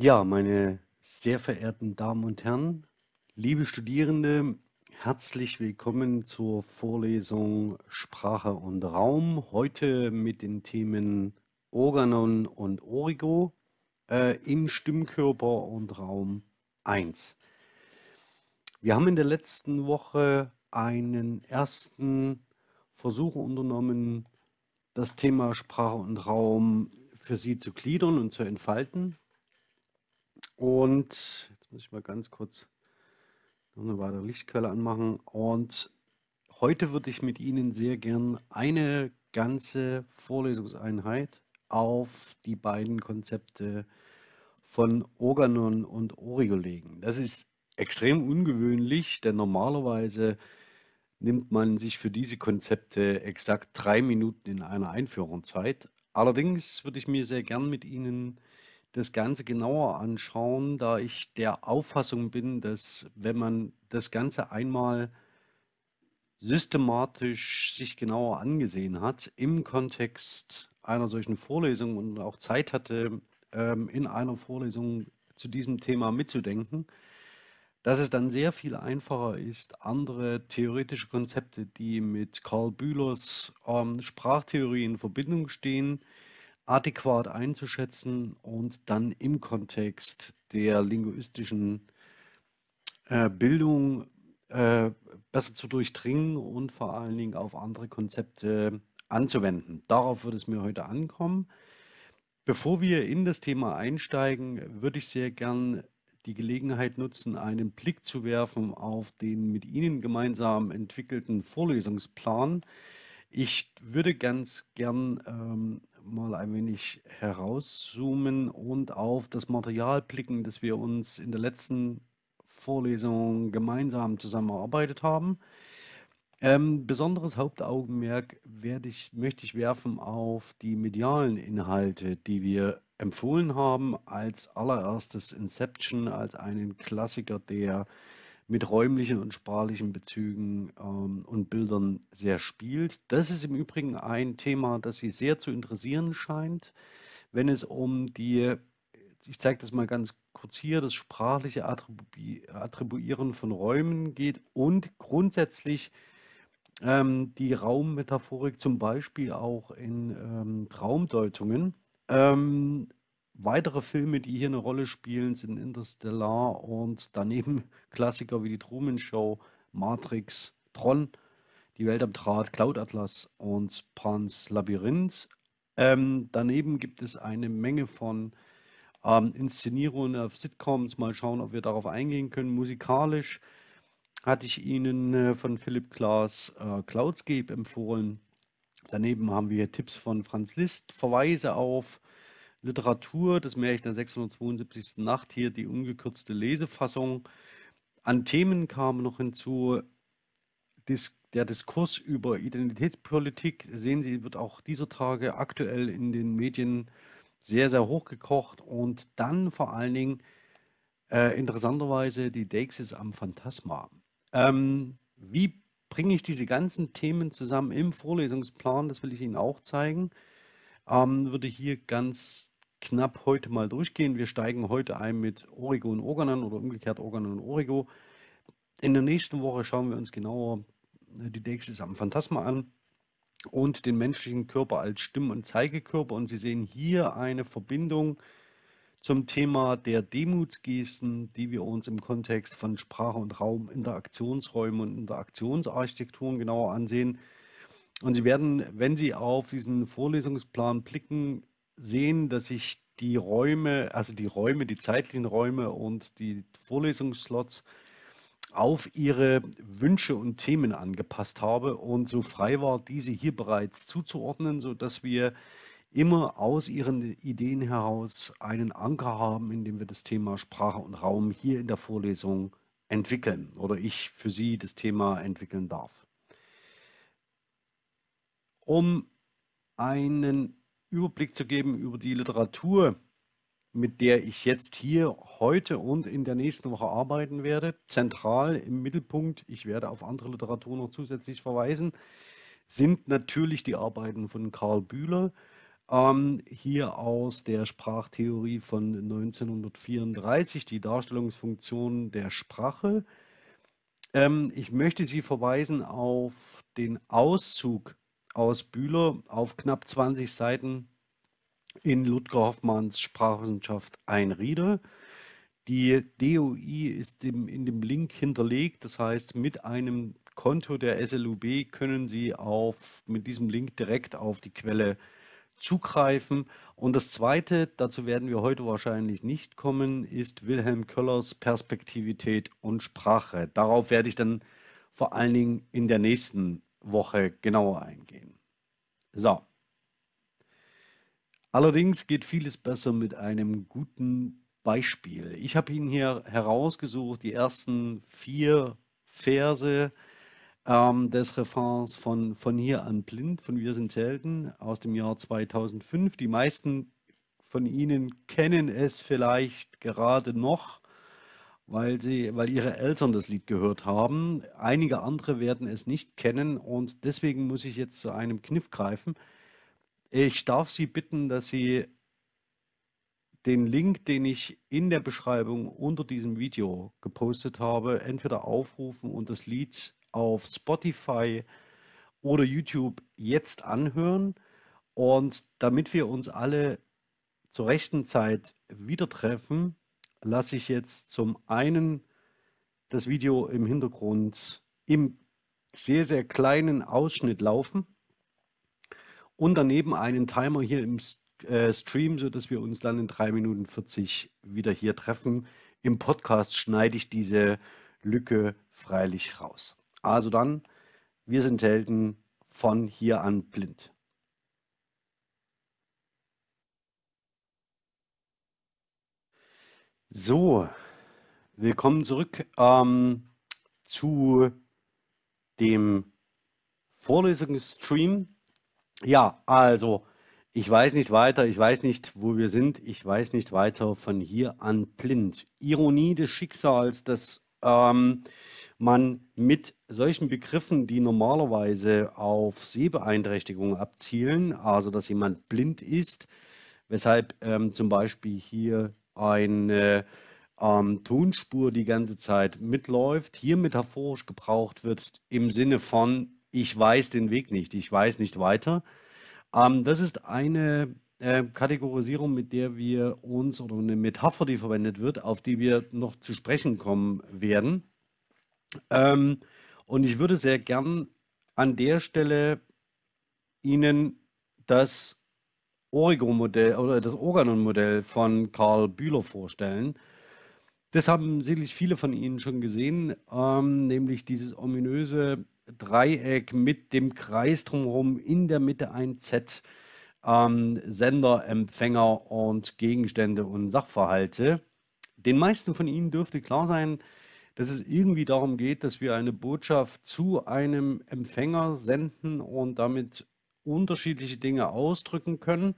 Ja, meine sehr verehrten Damen und Herren, liebe Studierende, herzlich willkommen zur Vorlesung Sprache und Raum. Heute mit den Themen Organon und Origo äh, in Stimmkörper und Raum 1. Wir haben in der letzten Woche einen ersten Versuch unternommen, das Thema Sprache und Raum für Sie zu gliedern und zu entfalten. Und jetzt muss ich mal ganz kurz noch eine weitere Lichtquelle anmachen. Und heute würde ich mit Ihnen sehr gern eine ganze Vorlesungseinheit auf die beiden Konzepte von Organon und Origo legen. Das ist extrem ungewöhnlich, denn normalerweise nimmt man sich für diese Konzepte exakt drei Minuten in einer Einführung Zeit. Allerdings würde ich mir sehr gern mit Ihnen das Ganze genauer anschauen, da ich der Auffassung bin, dass wenn man das Ganze einmal systematisch sich genauer angesehen hat, im Kontext einer solchen Vorlesung und auch Zeit hatte, ähm, in einer Vorlesung zu diesem Thema mitzudenken, dass es dann sehr viel einfacher ist, andere theoretische Konzepte, die mit Karl Bühlers ähm, Sprachtheorie in Verbindung stehen, adäquat einzuschätzen und dann im Kontext der linguistischen äh, Bildung äh, besser zu durchdringen und vor allen Dingen auf andere Konzepte anzuwenden. Darauf wird es mir heute ankommen. Bevor wir in das Thema einsteigen, würde ich sehr gern die Gelegenheit nutzen, einen Blick zu werfen auf den mit Ihnen gemeinsam entwickelten Vorlesungsplan. Ich würde ganz gern ähm, mal ein wenig herauszoomen und auf das Material blicken, das wir uns in der letzten Vorlesung gemeinsam zusammen erarbeitet haben. Ähm, besonderes Hauptaugenmerk ich, möchte ich werfen auf die medialen Inhalte, die wir empfohlen haben. Als allererstes Inception als einen Klassiker, der mit räumlichen und sprachlichen Bezügen ähm, und Bildern sehr spielt. Das ist im Übrigen ein Thema, das Sie sehr zu interessieren scheint, wenn es um die, ich zeige das mal ganz kurz hier, das sprachliche Attribu Attribuieren von Räumen geht und grundsätzlich ähm, die Raummetaphorik zum Beispiel auch in ähm, Traumdeutungen. Ähm, Weitere Filme, die hier eine Rolle spielen, sind Interstellar und daneben Klassiker wie die Truman Show, Matrix, Tron, Die Welt am Draht, Cloud Atlas und Pans Labyrinth. Ähm, daneben gibt es eine Menge von ähm, Inszenierungen auf Sitcoms. Mal schauen, ob wir darauf eingehen können. Musikalisch hatte ich Ihnen äh, von Philipp Glass äh, Cloudscape empfohlen. Daneben haben wir Tipps von Franz Liszt, Verweise auf Literatur, das Märchen der 672. Nacht, hier die ungekürzte Lesefassung. An Themen kam noch hinzu der Diskurs über Identitätspolitik. Sehen Sie, wird auch dieser Tage aktuell in den Medien sehr, sehr hochgekocht. Und dann vor allen Dingen äh, interessanterweise die Deixis am Phantasma. Ähm, wie bringe ich diese ganzen Themen zusammen im Vorlesungsplan? Das will ich Ihnen auch zeigen ähm, würde hier ganz knapp heute mal durchgehen. Wir steigen heute ein mit Origo und Organon oder umgekehrt Organon und Origo. In der nächsten Woche schauen wir uns genauer äh, die Deixis am Phantasma an und den menschlichen Körper als Stimm- und Zeigekörper. Und Sie sehen hier eine Verbindung zum Thema der Demutsgesten, die wir uns im Kontext von Sprache und Raum, Interaktionsräumen und Interaktionsarchitekturen genauer ansehen. Und Sie werden, wenn Sie auf diesen Vorlesungsplan blicken, sehen, dass ich die Räume, also die Räume, die zeitlichen Räume und die Vorlesungsslots auf Ihre Wünsche und Themen angepasst habe und so frei war, diese hier bereits zuzuordnen, sodass wir immer aus Ihren Ideen heraus einen Anker haben, in dem wir das Thema Sprache und Raum hier in der Vorlesung entwickeln oder ich für Sie das Thema entwickeln darf. Um einen Überblick zu geben über die Literatur, mit der ich jetzt hier heute und in der nächsten Woche arbeiten werde. Zentral im Mittelpunkt, ich werde auf andere Literatur noch zusätzlich verweisen, sind natürlich die Arbeiten von Karl Bühler. ähm, hier aus der Sprachtheorie von 1934, die Darstellungsfunktion der Sprache. Ähm, ich möchte Sie verweisen auf den Auszug aus Bühler auf knapp 20 Seiten in Ludger Hoffmanns Sprachwissenschaft ein Rieder. Die DOI ist im, in dem Link hinterlegt, das heißt, mit einem Konto der SLUB können Sie auf, mit diesem Link direkt auf die Quelle zugreifen. Und das Zweite, dazu werden wir heute wahrscheinlich nicht kommen, ist Wilhelm Köllers Perspektivität und Sprache. Darauf werde ich dann vor allen Dingen in der nächsten Woche genauer eingehen. So. Allerdings geht vieles besser mit einem guten Beispiel. Ich habe Ihnen hier herausgesucht die ersten vier Verse ähm, des Refrains von Von hier an blind von Wir sind Helden aus dem Jahr 2005. Die meisten von Ihnen kennen es vielleicht gerade noch, weil, sie, weil ihre Eltern das Lied gehört haben. Einige andere werden es nicht kennen und deswegen muss ich jetzt zu einem Kniff greifen. Ich darf Sie bitten, dass Sie den Link, den ich in der Beschreibung unter diesem Video gepostet habe, entweder aufrufen und das Lied auf Spotify oder YouTube jetzt anhören. Und damit wir uns alle zur rechten Zeit wieder treffen, lasse ich jetzt zum einen das Video im Hintergrund im sehr, sehr kleinen Ausschnitt laufen und daneben einen Timer hier im äh, Stream, sodass wir uns dann in 3 Minuten 40 wieder hier treffen. Im Podcast schneide ich diese Lücke freilich raus. Also dann, wir sind Helden von hier an blind. So, willkommen zurück ähm, zu dem Vorlesungsstream. Ja, also ich weiß nicht weiter, ich weiß nicht, wo wir sind, ich weiß nicht weiter von hier an blind. Ironie des Schicksals, dass ähm, man mit solchen Begriffen, die normalerweise auf Sehbeeinträchtigungen abzielen, also dass jemand blind ist, weshalb ähm, zum Beispiel hier eine ähm, Tonspur die ganze Zeit mitläuft, hier metaphorisch gebraucht wird im Sinne von, ich weiß den Weg nicht, ich weiß nicht weiter. Ähm, das ist eine äh, Kategorisierung, mit der wir uns oder eine Metapher, die verwendet wird, auf die wir noch zu sprechen kommen werden. Ähm, und ich würde sehr gern an der Stelle Ihnen das Origo-Modell oder das Organon-Modell von Karl Bühler vorstellen. Das haben sicherlich viele von Ihnen schon gesehen, ähm, nämlich dieses ominöse Dreieck mit dem Kreis drumherum, in der Mitte ein Z, ähm, Sender, Empfänger und Gegenstände und Sachverhalte. Den meisten von Ihnen dürfte klar sein, dass es irgendwie darum geht, dass wir eine Botschaft zu einem Empfänger senden und damit unterschiedliche Dinge ausdrücken können,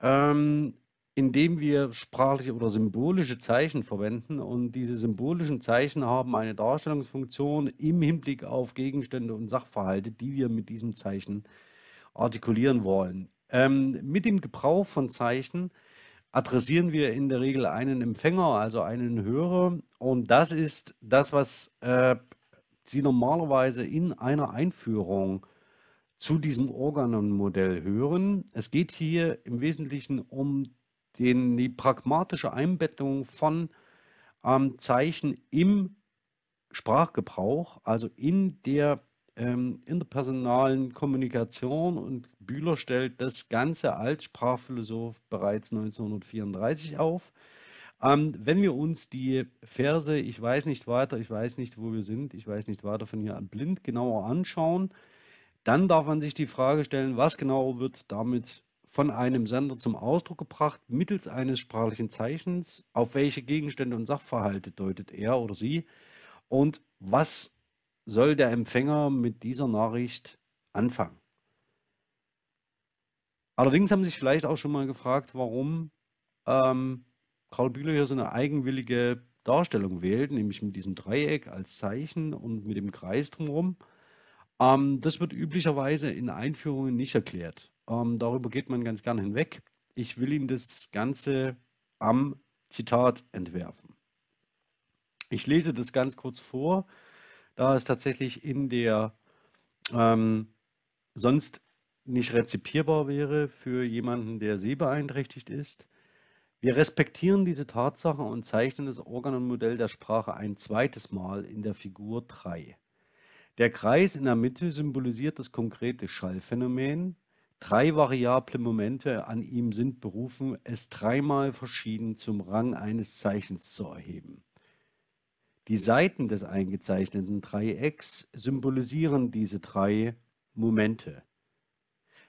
ähm, indem wir sprachliche oder symbolische Zeichen verwenden. Und diese symbolischen Zeichen haben eine Darstellungsfunktion im Hinblick auf Gegenstände und Sachverhalte, die wir mit diesem Zeichen artikulieren wollen. Ähm, mit dem Gebrauch von Zeichen adressieren wir in der Regel einen Empfänger, also einen Hörer. Und das ist das, was äh, Sie normalerweise in einer Einführung zu diesem Organon-Modell hören. Es geht hier im Wesentlichen um den, die pragmatische Einbettung von ähm, Zeichen im Sprachgebrauch, also in der ähm, interpersonalen Kommunikation und Bühler stellt das Ganze als Sprachphilosoph bereits 1934 auf. Ähm, wenn wir uns die Verse Ich weiß nicht weiter, ich weiß nicht, wo wir sind, ich weiß nicht weiter von hier an blind genauer anschauen, dann darf man sich die Frage stellen, was genau wird damit von einem Sender zum Ausdruck gebracht mittels eines sprachlichen Zeichens, auf welche Gegenstände und Sachverhalte deutet er oder sie und was soll der Empfänger mit dieser Nachricht anfangen? Allerdings haben Sie sich vielleicht auch schon mal gefragt, warum ähm, Karl Bühler hier so eine eigenwillige Darstellung wählt, nämlich mit diesem Dreieck als Zeichen und mit dem Kreis drumherum. Ähm, das wird üblicherweise in Einführungen nicht erklärt. Ähm, darüber geht man ganz gern hinweg. Ich will Ihnen das Ganze am Zitat entwerfen. Ich lese das ganz kurz vor, da es tatsächlich in der ähm, sonst nicht rezipierbar wäre für jemanden, der sehbeeinträchtigt ist. Wir respektieren diese Tatsache und zeichnen das Organonmodell der Sprache ein zweites Mal in der Figur 3. Der Kreis in der Mitte symbolisiert das konkrete Schallphänomen. Drei variable Momente an ihm sind berufen, es dreimal verschieden zum Rang eines Zeichens zu erheben. Die Seiten des eingezeichneten Dreiecks symbolisieren diese drei Momente.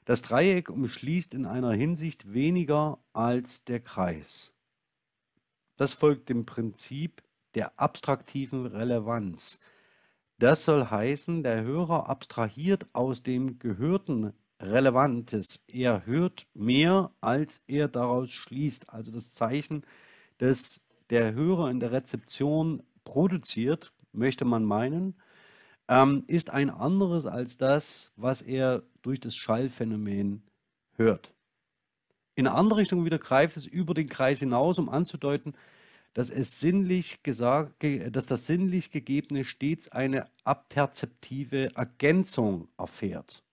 Das Dreieck umschließt in einer Hinsicht weniger als der Kreis. Das folgt dem Prinzip der abstraktiven Relevanz. Das soll heißen, der Hörer abstrahiert aus dem Gehörten Relevantes. Er hört mehr, als er daraus schließt. Also das Zeichen, das der Hörer in der Rezeption produziert, möchte man meinen, ähm, ist ein anderes als das, was er durch das Schallphänomen hört. In eine andere Richtung wieder greift es über den Kreis hinaus, um anzudeuten, dass, es sinnlich gesagt, dass das sinnlich Gegebene stets eine aperzeptive Ergänzung erfährt.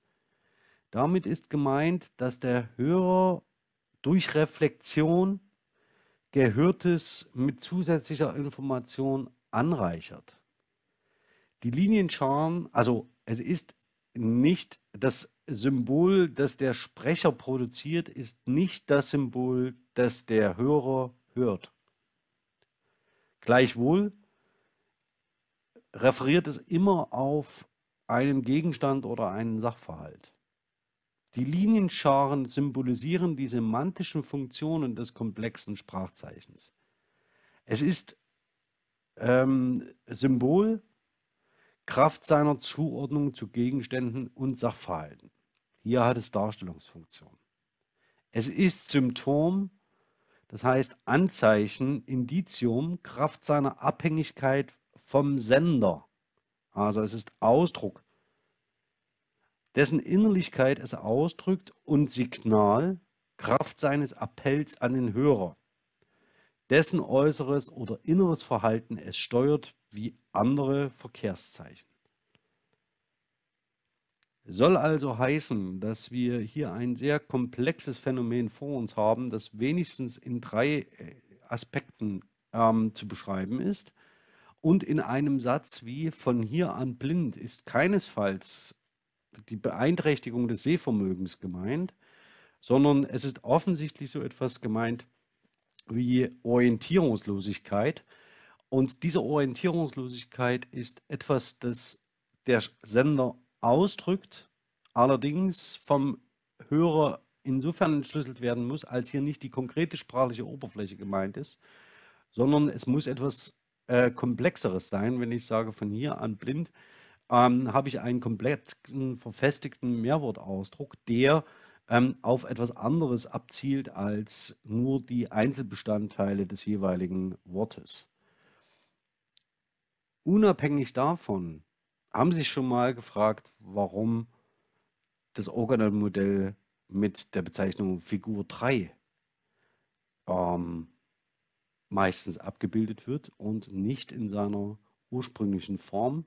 Damit ist gemeint, dass der Hörer durch Reflexion Gehörtes mit zusätzlicher Information anreichert. Die Linienscharen, also es ist nicht das Symbol, das der Sprecher produziert, ist nicht das Symbol, das der Hörer hört. Gleichwohl referiert es immer auf einen Gegenstand oder einen Sachverhalt. Die Linienscharen symbolisieren die semantischen Funktionen des komplexen Sprachzeichens. Es ist ähm, Symbol Kraft seiner Zuordnung zu Gegenständen und Sachverhalten. Hier hat es Darstellungsfunktion. Es ist Symptom, das heißt Anzeichen, Indizium, Kraft seiner Abhängigkeit vom Sender. Also es ist Ausdruck, dessen Innerlichkeit es ausdrückt und Signal, Kraft seines Appells an den Hörer dessen äußeres oder inneres Verhalten es steuert wie andere Verkehrszeichen. Soll also heißen, dass wir hier ein sehr komplexes Phänomen vor uns haben, das wenigstens in drei äh, Aspekten ähm, zu beschreiben ist. Und in einem Satz wie von hier an blind ist keinesfalls die Beeinträchtigung des Sehvermögens gemeint, sondern es ist offensichtlich so etwas gemeint wie Orientierungslosigkeit. Und diese Orientierungslosigkeit ist etwas, das der Sender ausdrückt, allerdings vom Hörer insofern entschlüsselt werden muss, als hier nicht die konkrete sprachliche Oberfläche gemeint ist, sondern es muss etwas äh, Komplexeres sein. Wenn ich sage von hier an blind, ähm, habe ich einen kompletten, verfestigten Mehrwortausdruck, der ähm, auf etwas anderes abzielt als nur die Einzelbestandteile des jeweiligen Wortes. Unabhängig davon haben Sie sich schon mal gefragt, warum das Organel-Modell mit der Bezeichnung Figur 3 ähm, meistens abgebildet wird und nicht in seiner ursprünglichen Form.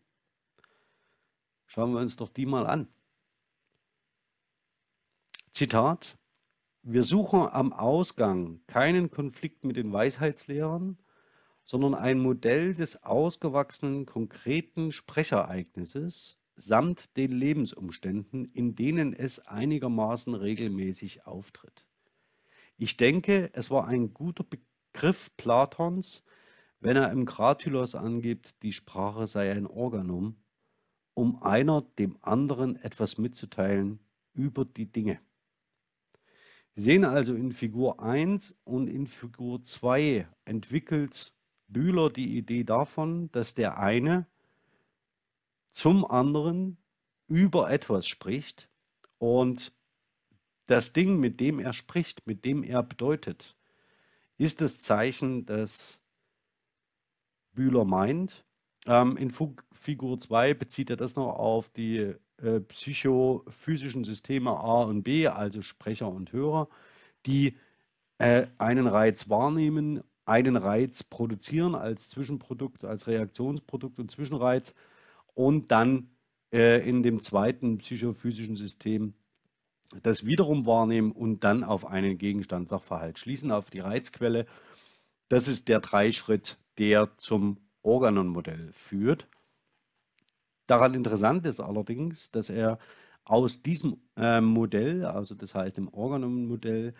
Schauen wir uns doch die mal an. Zitat: Wir suchen am Ausgang keinen Konflikt mit den Weisheitslehrern, sondern ein Modell des ausgewachsenen konkreten Sprechereignisses samt den Lebensumständen, in denen es einigermaßen regelmäßig auftritt. Ich denke, es war ein guter Begriff Platons, wenn er im Kratylos angibt, die Sprache sei ein Organum, um einer dem anderen etwas mitzuteilen über die Dinge. Wir sehen also in Figur 1 und in Figur 2 entwickelt Bühler die Idee davon, dass der eine zum anderen über etwas spricht und das Ding, mit dem er spricht, mit dem er bedeutet, ist das Zeichen, das Bühler meint. Ähm, in Figur 2 bezieht er das noch auf die äh, psychophysischen Systeme A und B, also Sprecher und Hörer, die äh, einen Reiz wahrnehmen, einen Reiz produzieren als Zwischenprodukt, als Reaktionsprodukt und Zwischenreiz und dann äh, in dem zweiten psychophysischen System das wiederum wahrnehmen und dann auf einen Gegenstand, Sachverhalt schließen, auf die Reizquelle. Das ist der Dreischritt, der zum Organon-Modell führt. Daran interessant ist allerdings, dass er aus diesem äh, Modell, also das heißt dem Organon-Modell,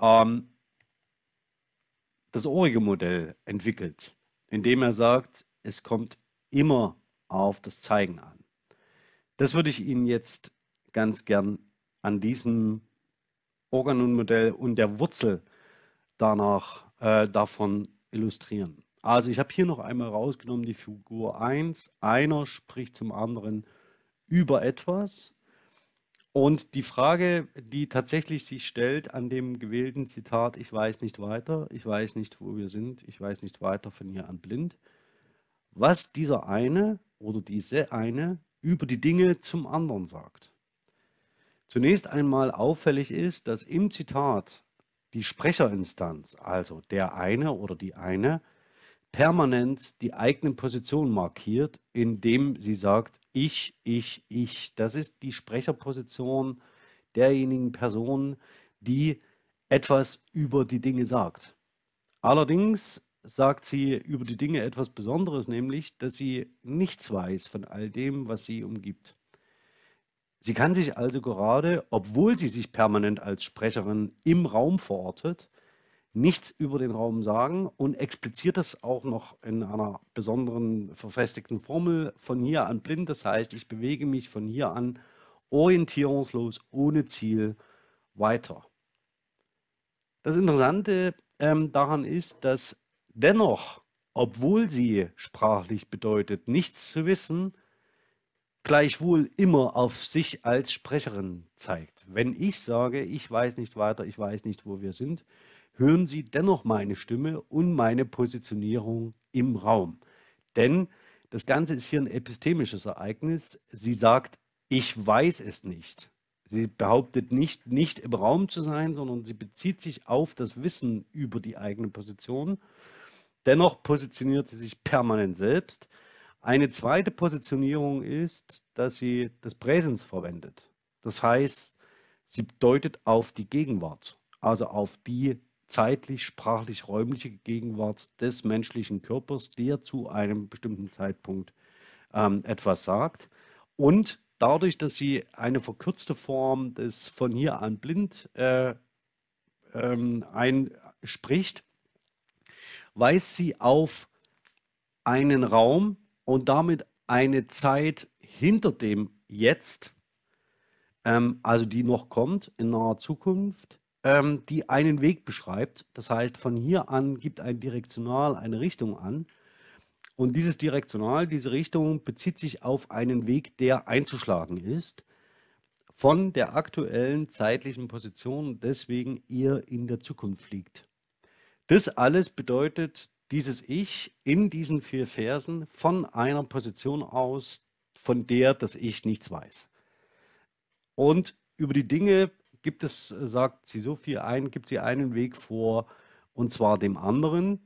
ähm, das orige Modell entwickelt, indem er sagt, es kommt immer auf das Zeigen an. Das würde ich Ihnen jetzt ganz gern an diesem Organon-Modell und der Wurzel danach äh, davon illustrieren. Also ich habe hier noch einmal rausgenommen die Figur 1. Einer spricht zum anderen über etwas. Und die Frage, die tatsächlich sich stellt an dem gewählten Zitat, ich weiß nicht weiter, ich weiß nicht, wo wir sind, ich weiß nicht weiter von hier an blind, was dieser eine oder diese eine über die Dinge zum anderen sagt. Zunächst einmal auffällig ist, dass im Zitat die Sprecherinstanz, also der eine oder die eine, permanent die eigene Position markiert, indem sie sagt, ich, ich, ich. Das ist die Sprecherposition derjenigen Person, die etwas über die Dinge sagt. Allerdings sagt sie über die Dinge etwas Besonderes, nämlich, dass sie nichts weiß von all dem, was sie umgibt. Sie kann sich also gerade, obwohl sie sich permanent als Sprecherin im Raum verortet, nichts über den Raum sagen und expliziert das auch noch in einer besonderen verfestigten Formel von hier an blind. Das heißt, ich bewege mich von hier an orientierungslos, ohne Ziel weiter. Das Interessante ähm, daran ist, dass dennoch, obwohl sie sprachlich bedeutet, nichts zu wissen, gleichwohl immer auf sich als Sprecherin zeigt. Wenn ich sage, ich weiß nicht weiter, ich weiß nicht, wo wir sind, hören Sie dennoch meine Stimme und meine Positionierung im Raum. Denn das Ganze ist hier ein epistemisches Ereignis. Sie sagt, ich weiß es nicht. Sie behauptet nicht, nicht im Raum zu sein, sondern sie bezieht sich auf das Wissen über die eigene Position. Dennoch positioniert sie sich permanent selbst. Eine zweite Positionierung ist, dass sie das Präsens verwendet. Das heißt, sie deutet auf die Gegenwart, also auf die zeitlich, sprachlich, räumliche Gegenwart des menschlichen Körpers, der zu einem bestimmten Zeitpunkt ähm, etwas sagt. Und dadurch, dass sie eine verkürzte Form des von hier an blind äh, ähm, einspricht, weist sie auf einen Raum, und damit eine Zeit hinter dem Jetzt, ähm, also die noch kommt in naher Zukunft, ähm, die einen Weg beschreibt. Das heißt, von hier an gibt ein Direktional eine Richtung an. Und dieses Direktional, diese Richtung bezieht sich auf einen Weg, der einzuschlagen ist von der aktuellen zeitlichen Position, deswegen ihr in der Zukunft liegt. Das alles bedeutet dieses Ich in diesen vier Versen von einer Position aus, von der das Ich nichts weiß. Und über die Dinge gibt es, sagt sie so viel ein, gibt sie einen Weg vor, und zwar dem anderen,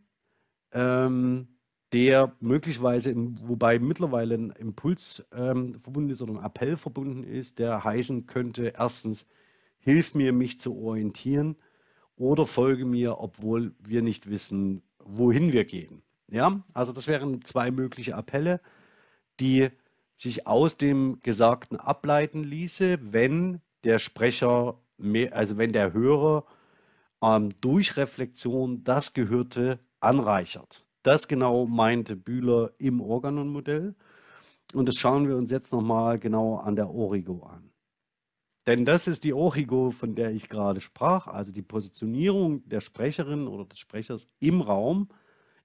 ähm, der möglicherweise, wobei mittlerweile ein Impuls ähm, verbunden ist oder ein Appell verbunden ist, der heißen könnte, erstens, hilf mir, mich zu orientieren oder folge mir, obwohl wir nicht wissen, wohin wir gehen. Ja, also das wären zwei mögliche Appelle, die sich aus dem Gesagten ableiten ließe, wenn der Sprecher, mehr, also wenn der Hörer ähm, durch Reflexion das Gehörte anreichert. Das genau meinte Bühler im Organon-Modell. Und das schauen wir uns jetzt nochmal genau an der Origo an. Denn das ist die Origo, von der ich gerade sprach, also die Positionierung der Sprecherin oder des Sprechers im Raum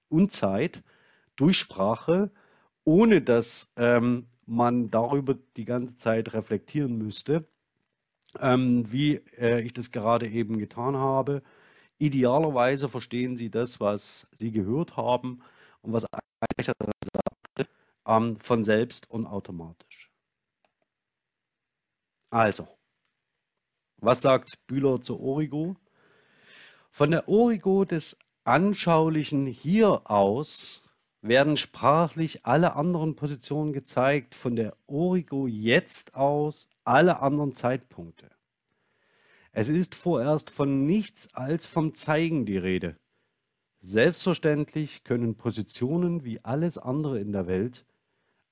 und Zeit durch Sprache, ohne dass ähm, man darüber die ganze Zeit reflektieren müsste, ähm, wie äh, ich das gerade eben getan habe. Idealerweise verstehen Sie das, was Sie gehört haben und was ähm, von selbst und automatisch. Also, was sagt Bühler zur Origo? Von der Origo des anschaulichen Hier aus werden sprachlich alle anderen Positionen gezeigt, von der Origo jetzt aus alle anderen Zeitpunkte. Es ist vorerst von nichts als vom Zeigen die Rede. Selbstverständlich können Positionen wie alles andere in der Welt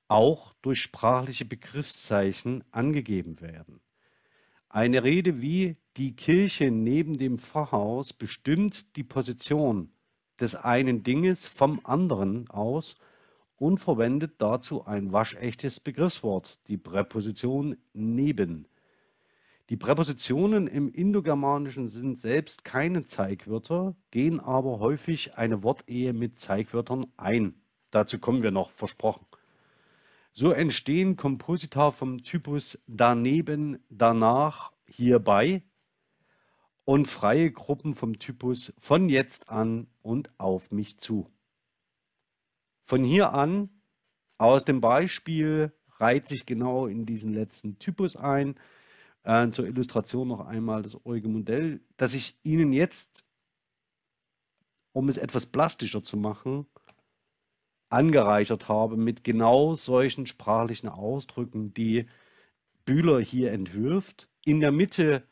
auch durch sprachliche Begriffszeichen angegeben werden. Eine Rede wie die Kirche neben dem Pfarrhaus bestimmt die Position des einen Dinges vom anderen aus und verwendet dazu ein waschechtes Begriffswort, die Präposition neben. Die Präpositionen im Indogermanischen sind selbst keine Zeigwörter, gehen aber häufig eine Wortehe mit Zeigwörtern ein. Dazu kommen wir noch, versprochen. So entstehen Komposita vom Typus daneben, danach, hierbei und freie Gruppen vom Typus von jetzt an und auf mich zu. Von hier an, aus dem Beispiel, reiht sich genau in diesen letzten Typus ein. Äh, zur Illustration noch einmal das eurige Modell, das ich Ihnen jetzt, um es etwas plastischer zu machen, angereichert habe mit genau solchen sprachlichen Ausdrücken, die Bühler hier entwirft. In der Mitte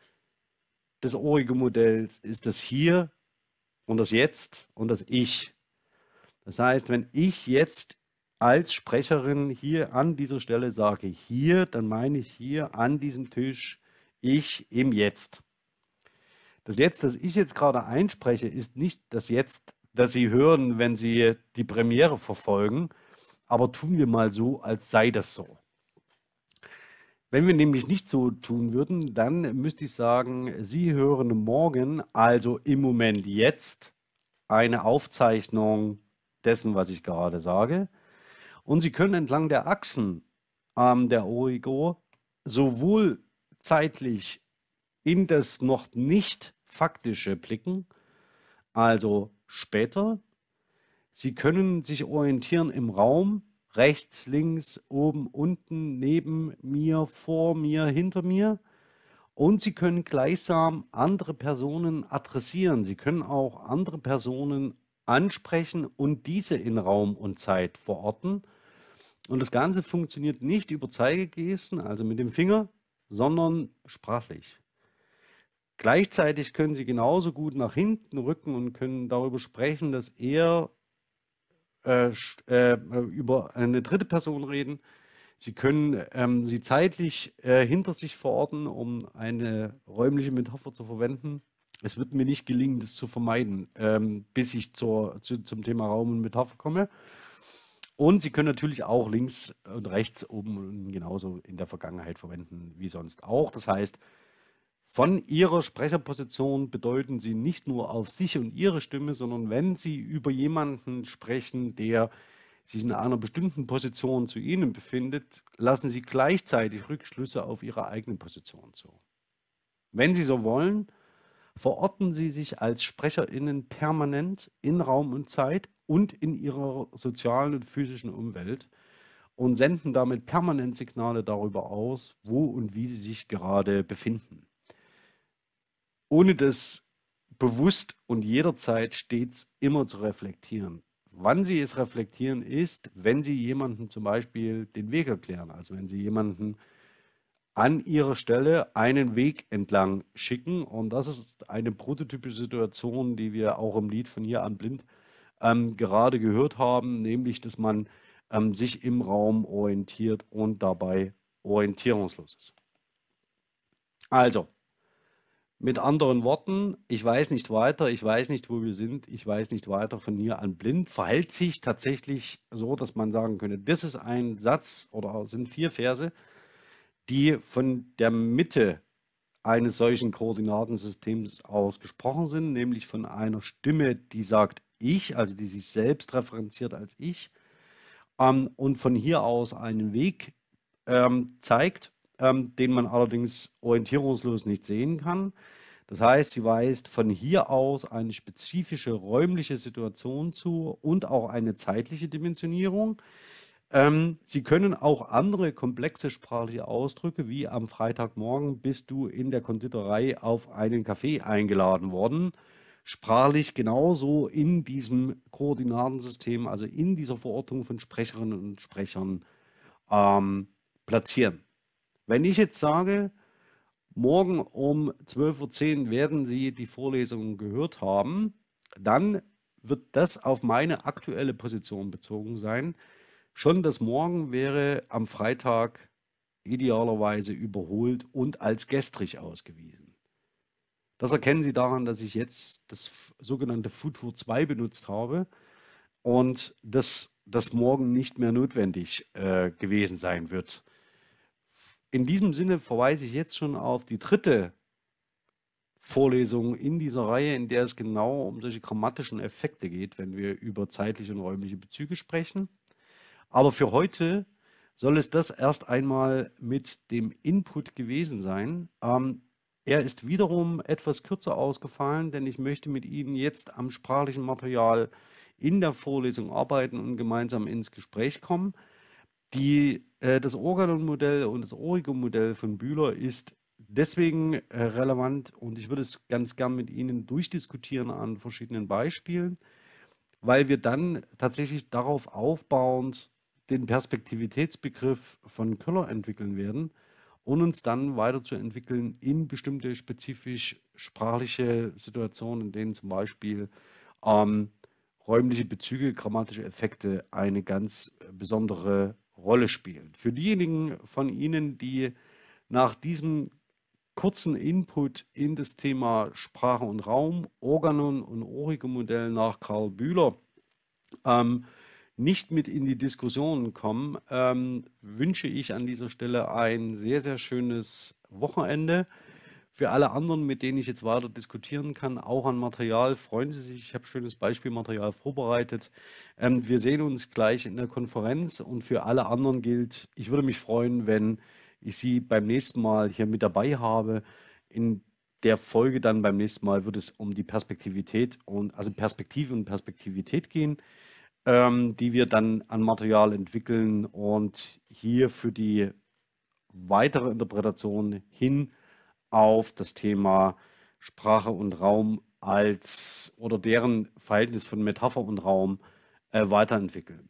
des origo Modells ist das Hier und das Jetzt und das Ich. Das heißt, wenn ich jetzt als Sprecherin hier an dieser Stelle sage hier, dann meine ich hier an diesem Tisch ich im Jetzt. Das Jetzt, das ich jetzt gerade einspreche, ist nicht das Jetzt, das Sie hören, wenn Sie die Premiere verfolgen, aber tun wir mal so, als sei das so. Wenn wir nämlich nicht so tun würden, dann müsste ich sagen, Sie hören morgen, also im Moment jetzt, eine Aufzeichnung dessen, was ich gerade sage. Und Sie können entlang der Achsen ähm, der Origo sowohl zeitlich in das noch nicht faktische blicken, also später. Sie können sich orientieren im Raum, rechts, links, oben, unten, neben mir, vor mir, hinter mir. Und Sie können gleichsam andere Personen adressieren. Sie können auch andere Personen ansprechen und diese in Raum und Zeit verorten. Und das Ganze funktioniert nicht über Zeigegesten, also mit dem Finger, sondern sprachlich. Gleichzeitig können Sie genauso gut nach hinten rücken und können darüber sprechen, dass er äh, äh, über eine dritte Person reden. Sie können ähm, sie zeitlich äh, hinter sich verorten, um eine räumliche Metapher zu verwenden. Es wird mir nicht gelingen, das zu vermeiden, ähm, bis ich zur, zu, zum Thema Raum und Metapher komme. Und Sie können natürlich auch links und rechts oben genauso in der Vergangenheit verwenden wie sonst auch. Das heißt, von Ihrer Sprecherposition bedeuten Sie nicht nur auf sich und Ihre Stimme, sondern wenn Sie über jemanden sprechen, der sich in einer bestimmten Position zu Ihnen befindet, lassen Sie gleichzeitig Rückschlüsse auf Ihre eigene Position zu. Wenn Sie so wollen, verorten Sie sich als SprecherInnen permanent in Raum und Zeit und in ihrer sozialen und physischen Umwelt und senden damit permanent Signale darüber aus, wo und wie sie sich gerade befinden. Ohne das bewusst und jederzeit stets immer zu reflektieren. Wann Sie es reflektieren ist, wenn Sie jemanden zum Beispiel den Weg erklären, also wenn Sie jemanden an ihrer Stelle einen Weg entlang schicken. Und das ist eine prototypische Situation, die wir auch im Lied von hier an blind ähm, gerade gehört haben, nämlich dass man ähm, sich im Raum orientiert und dabei orientierungslos ist. Also, mit anderen Worten, ich weiß nicht weiter, ich weiß nicht, wo wir sind, ich weiß nicht weiter von hier an blind, verhält sich tatsächlich so, dass man sagen könnte, das ist ein Satz oder sind vier Verse, die von der Mitte eines solchen Koordinatensystems aus gesprochen sind, nämlich von einer Stimme, die sagt ich, also die sich selbst referenziert als ich, ähm, und von hier aus einen Weg ähm, zeigt, ähm, den man allerdings orientierungslos nicht sehen kann. Das heißt, sie weist von hier aus eine spezifische räumliche Situation zu und auch eine zeitliche Dimensionierung. Ähm, Sie können auch andere komplexe sprachliche Ausdrücke, wie am Freitagmorgen bist du in der Konditorei auf einen Kaffee eingeladen worden, sprachlich genauso in diesem Koordinatensystem, also in dieser Verordnung von Sprecherinnen und Sprechern ähm, platzieren. Wenn ich jetzt sage, morgen um 12.10 Uhr werden Sie die Vorlesung gehört haben, dann wird das auf meine aktuelle Position bezogen sein. Schon das Morgen wäre am Freitag idealerweise überholt und als gestrig ausgewiesen. Das erkennen Sie daran, dass ich jetzt das sogenannte Futur 2 benutzt habe und dass das morgen nicht mehr notwendig äh, gewesen sein wird. In diesem Sinne verweise ich jetzt schon auf die dritte Vorlesung in dieser Reihe, in der es genau um solche grammatischen Effekte geht, wenn wir über zeitliche und räumliche Bezüge sprechen. Aber für heute soll es das erst einmal mit dem Input gewesen sein. Ähm, er ist wiederum etwas kürzer ausgefallen, denn ich möchte mit Ihnen jetzt am sprachlichen Material in der Vorlesung arbeiten und gemeinsam ins Gespräch kommen. Die, äh, das Organon-Modell und das Origo-Modell von Bühler ist deswegen äh, relevant und ich würde es ganz gern mit Ihnen durchdiskutieren an verschiedenen Beispielen, weil wir dann tatsächlich darauf aufbauend den Perspektivitätsbegriff von Köller entwickeln werden und uns dann weiterzuentwickeln in bestimmte spezifisch sprachliche Situationen, in denen zum Beispiel ähm, räumliche Bezüge, grammatische Effekte eine ganz besondere Rolle spielen. Für diejenigen von Ihnen, die nach diesem kurzen Input in das Thema Sprache und Raum, Organon und Origo-Modell nach Karl Bühler ähm, nicht mit in die Diskussion kommen, ähm, wünsche ich an dieser Stelle ein sehr, sehr schönes Wochenende. Für alle anderen, mit denen ich jetzt weiter diskutieren kann, auch an Material, freuen Sie sich. Ich habe schönes Beispielmaterial vorbereitet. Ähm, wir sehen uns gleich in der Konferenz und für alle anderen gilt, ich würde mich freuen, wenn ich Sie beim nächsten Mal hier mit dabei habe. In der Folge dann beim nächsten Mal wird es um die Perspektivität und also Perspektive und Perspektivität gehen, ähm, die wir dann an Material entwickeln und hier für die weitere Interpretation hin auf das Thema Sprache und Raum als oder deren Verhältnis von Metapher und Raum äh, weiterentwickeln.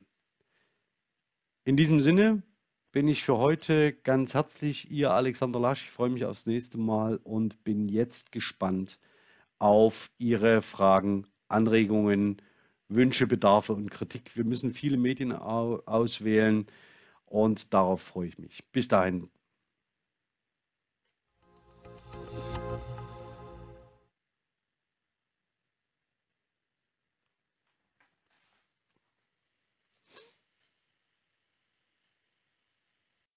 In diesem Sinne bin ich für heute ganz herzlich Ihr Alexander Lasch. Ich freue mich aufs nächste Mal und bin jetzt gespannt auf Ihre Fragen, Anregungen, Wünsche, Bedarfe und Kritik. Wir müssen viele Medien auswählen und darauf freue ich mich. Bis dahin,